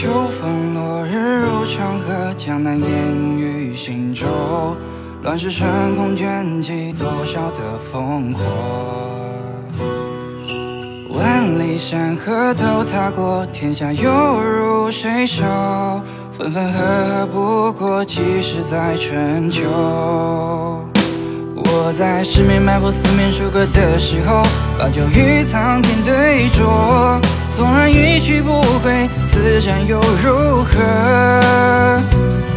秋风落日入长河，江南烟雨行舟。乱世成空卷起多少的烽火？万里山河都踏过，天下又如谁手？分分合合不过几时在春秋？我在十面埋伏、四面楚歌的时候，把酒与苍天对酌。纵然一去不回，此战又如何？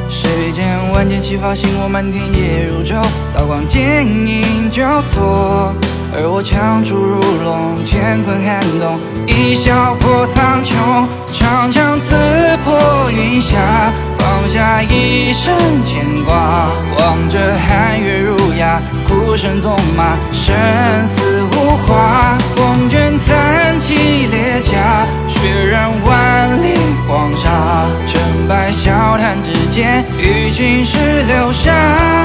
谁见万箭齐发，星火满天夜如昼，刀光剑影交错。而我枪出如龙，乾坤撼动，一笑破苍穹，长枪刺破云霞，放下一生牵挂。望着寒月如身纵马，生死无话。风卷残骑裂甲，血染万里黄沙。成败笑谈之间，与青史留下。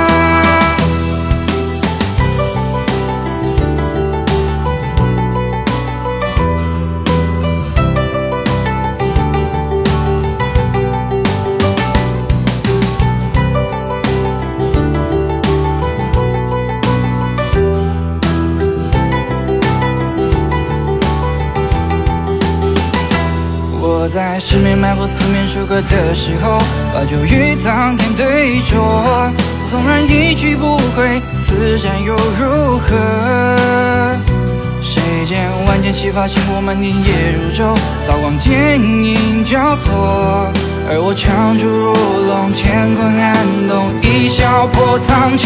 在十面埋伏、四面楚歌的时候，把酒与苍天对酌。纵然一去不回，此战又如何？谁见万箭齐发，星火满天夜如昼，刀光剑影交错。而我枪出如龙，乾坤撼动，一笑破苍穹，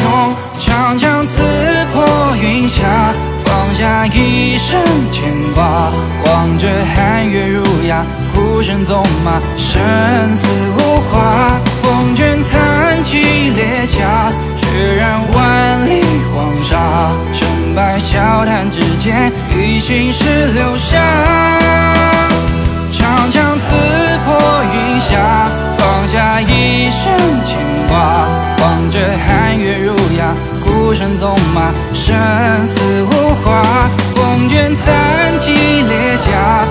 下一生牵挂。望着寒月如牙，孤身纵马，生死无话。风卷残骑裂甲，血染万里黄沙。成败笑谈之间，与青史留下。长枪刺破云霞，放下一生牵挂。望着寒月如牙，孤身纵马，生死无话。风卷残骑裂甲，